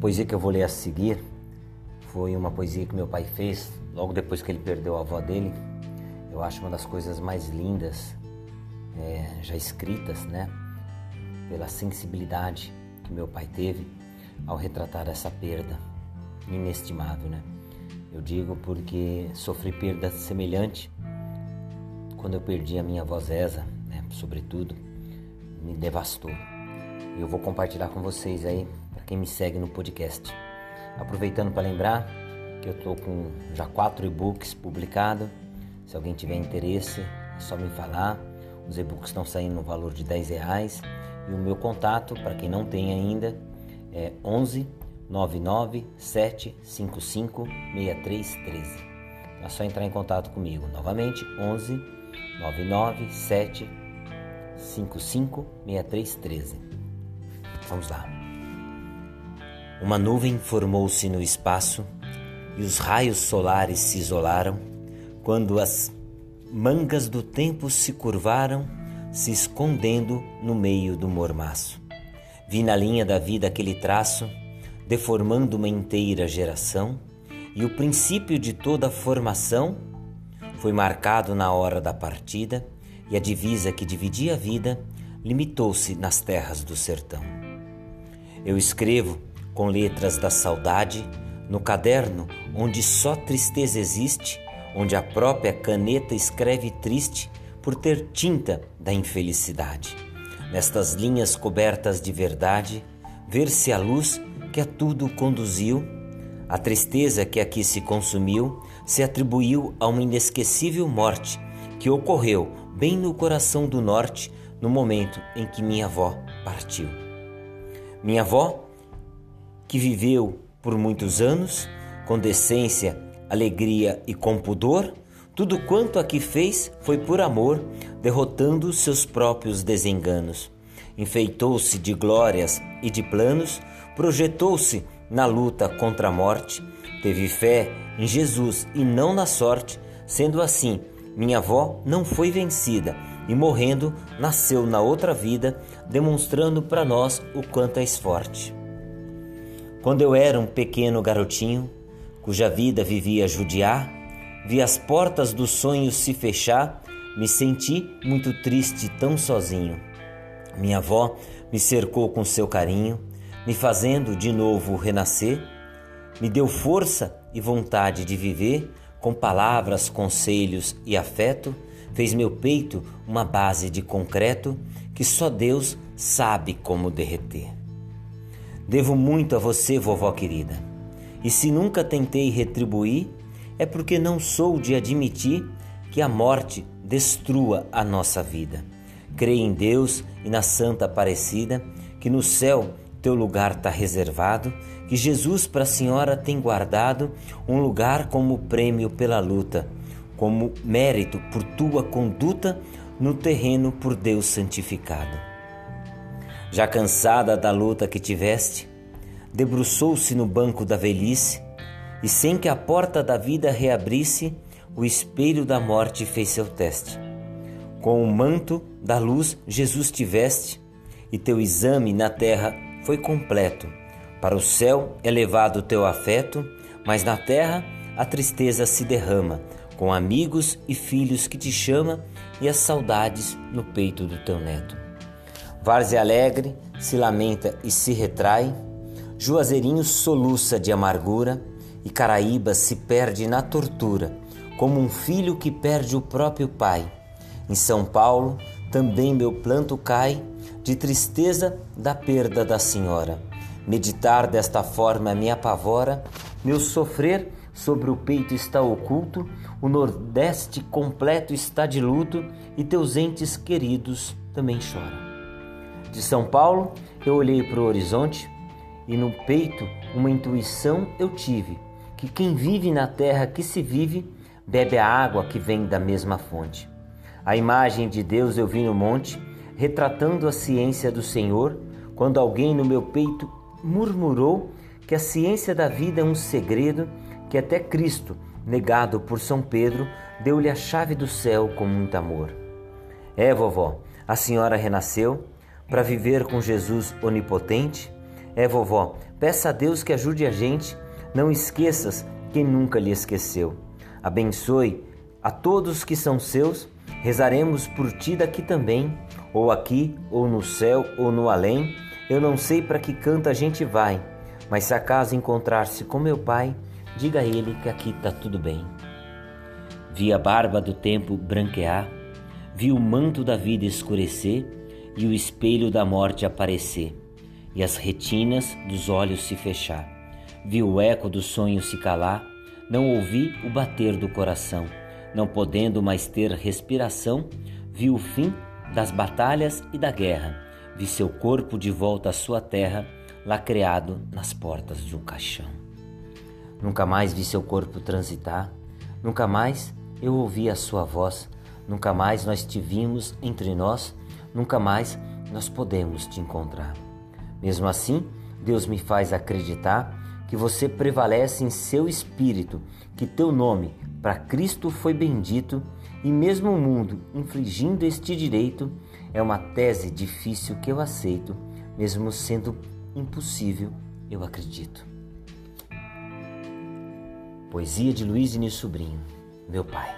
poesia que eu vou ler a seguir foi uma poesia que meu pai fez logo depois que ele perdeu a avó dele. Eu acho uma das coisas mais lindas é, já escritas, né? Pela sensibilidade que meu pai teve ao retratar essa perda inestimável, né? Eu digo porque sofri perda semelhante quando eu perdi a minha avó Zeza, né? Sobretudo, me devastou. E eu vou compartilhar com vocês aí quem me segue no podcast. Aproveitando para lembrar que eu estou com já quatro e-books publicados. Se alguém tiver interesse, é só me falar. Os e-books estão saindo no valor de 10 reais. E o meu contato, para quem não tem ainda, é 11 99 755 6313. É só entrar em contato comigo. Novamente, 11 99 755 6313. Vamos lá. Uma nuvem formou-se no espaço e os raios solares se isolaram quando as mangas do tempo se curvaram, se escondendo no meio do mormaço. Vi na linha da vida aquele traço, deformando uma inteira geração, e o princípio de toda a formação foi marcado na hora da partida, e a divisa que dividia a vida limitou-se nas terras do sertão. Eu escrevo com letras da saudade, no caderno onde só tristeza existe, onde a própria caneta escreve triste por ter tinta da infelicidade. Nestas linhas cobertas de verdade, ver-se a luz que a tudo conduziu, a tristeza que aqui se consumiu se atribuiu a uma inesquecível morte que ocorreu bem no coração do norte no momento em que minha avó partiu. Minha avó que viveu por muitos anos, com decência, alegria e com pudor, tudo quanto aqui fez foi por amor, derrotando seus próprios desenganos. Enfeitou-se de glórias e de planos, projetou-se na luta contra a morte, teve fé em Jesus e não na sorte, sendo assim, minha avó não foi vencida e morrendo nasceu na outra vida, demonstrando para nós o quanto és forte. Quando eu era um pequeno garotinho, cuja vida vivia judiar, vi as portas dos sonhos se fechar, me senti muito triste tão sozinho. Minha avó me cercou com seu carinho, me fazendo de novo renascer, me deu força e vontade de viver, com palavras, conselhos e afeto, fez meu peito uma base de concreto que só Deus sabe como derreter. Devo muito a você, vovó querida. E se nunca tentei retribuir, é porque não sou de admitir que a morte destrua a nossa vida. Creio em Deus e na Santa Aparecida, que no céu teu lugar está reservado, que Jesus para a senhora tem guardado um lugar como prêmio pela luta, como mérito por tua conduta no terreno por Deus santificado. Já cansada da luta que tiveste, debruçou-se no banco da velhice e, sem que a porta da vida reabrisse, o espelho da morte fez seu teste. Com o manto da luz, Jesus te veste e teu exame na terra foi completo. Para o céu é levado teu afeto, mas na terra a tristeza se derrama, com amigos e filhos que te chama e as saudades no peito do teu neto. Várzea alegre se lamenta e se retrai, Juazeirinho soluça de amargura e Caraíba se perde na tortura, como um filho que perde o próprio pai. Em São Paulo também meu planto cai de tristeza da perda da senhora. Meditar desta forma me apavora, meu sofrer sobre o peito está oculto, o Nordeste completo está de luto e teus entes queridos também choram. De São Paulo, eu olhei para o horizonte e no peito uma intuição eu tive que quem vive na terra que se vive bebe a água que vem da mesma fonte. A imagem de Deus eu vi no monte, retratando a ciência do Senhor, quando alguém no meu peito murmurou que a ciência da vida é um segredo que até Cristo, negado por São Pedro, deu-lhe a chave do céu com muito amor. É, vovó, a senhora renasceu para viver com Jesus onipotente, É, vovó, peça a Deus que ajude a gente. Não esqueças quem nunca lhe esqueceu. Abençoe a todos que são seus. Rezaremos por ti daqui também, ou aqui, ou no céu, ou no além. Eu não sei para que canto a gente vai, mas se acaso encontrar-se com meu pai, diga a ele que aqui está tudo bem. Vi a barba do tempo branquear, vi o manto da vida escurecer e o espelho da morte aparecer, e as retinas dos olhos se fechar. Vi o eco do sonho se calar, não ouvi o bater do coração, não podendo mais ter respiração, vi o fim das batalhas e da guerra, vi seu corpo de volta à sua terra, lacreado nas portas de um caixão. Nunca mais vi seu corpo transitar, nunca mais eu ouvi a sua voz, nunca mais nós te vimos entre nós, nunca mais nós podemos te encontrar. Mesmo assim, Deus me faz acreditar que você prevalece em seu espírito, que teu nome para Cristo foi bendito e mesmo o mundo infligindo este direito é uma tese difícil que eu aceito, mesmo sendo impossível, eu acredito. Poesia de Luiz Início Sobrinho, meu pai.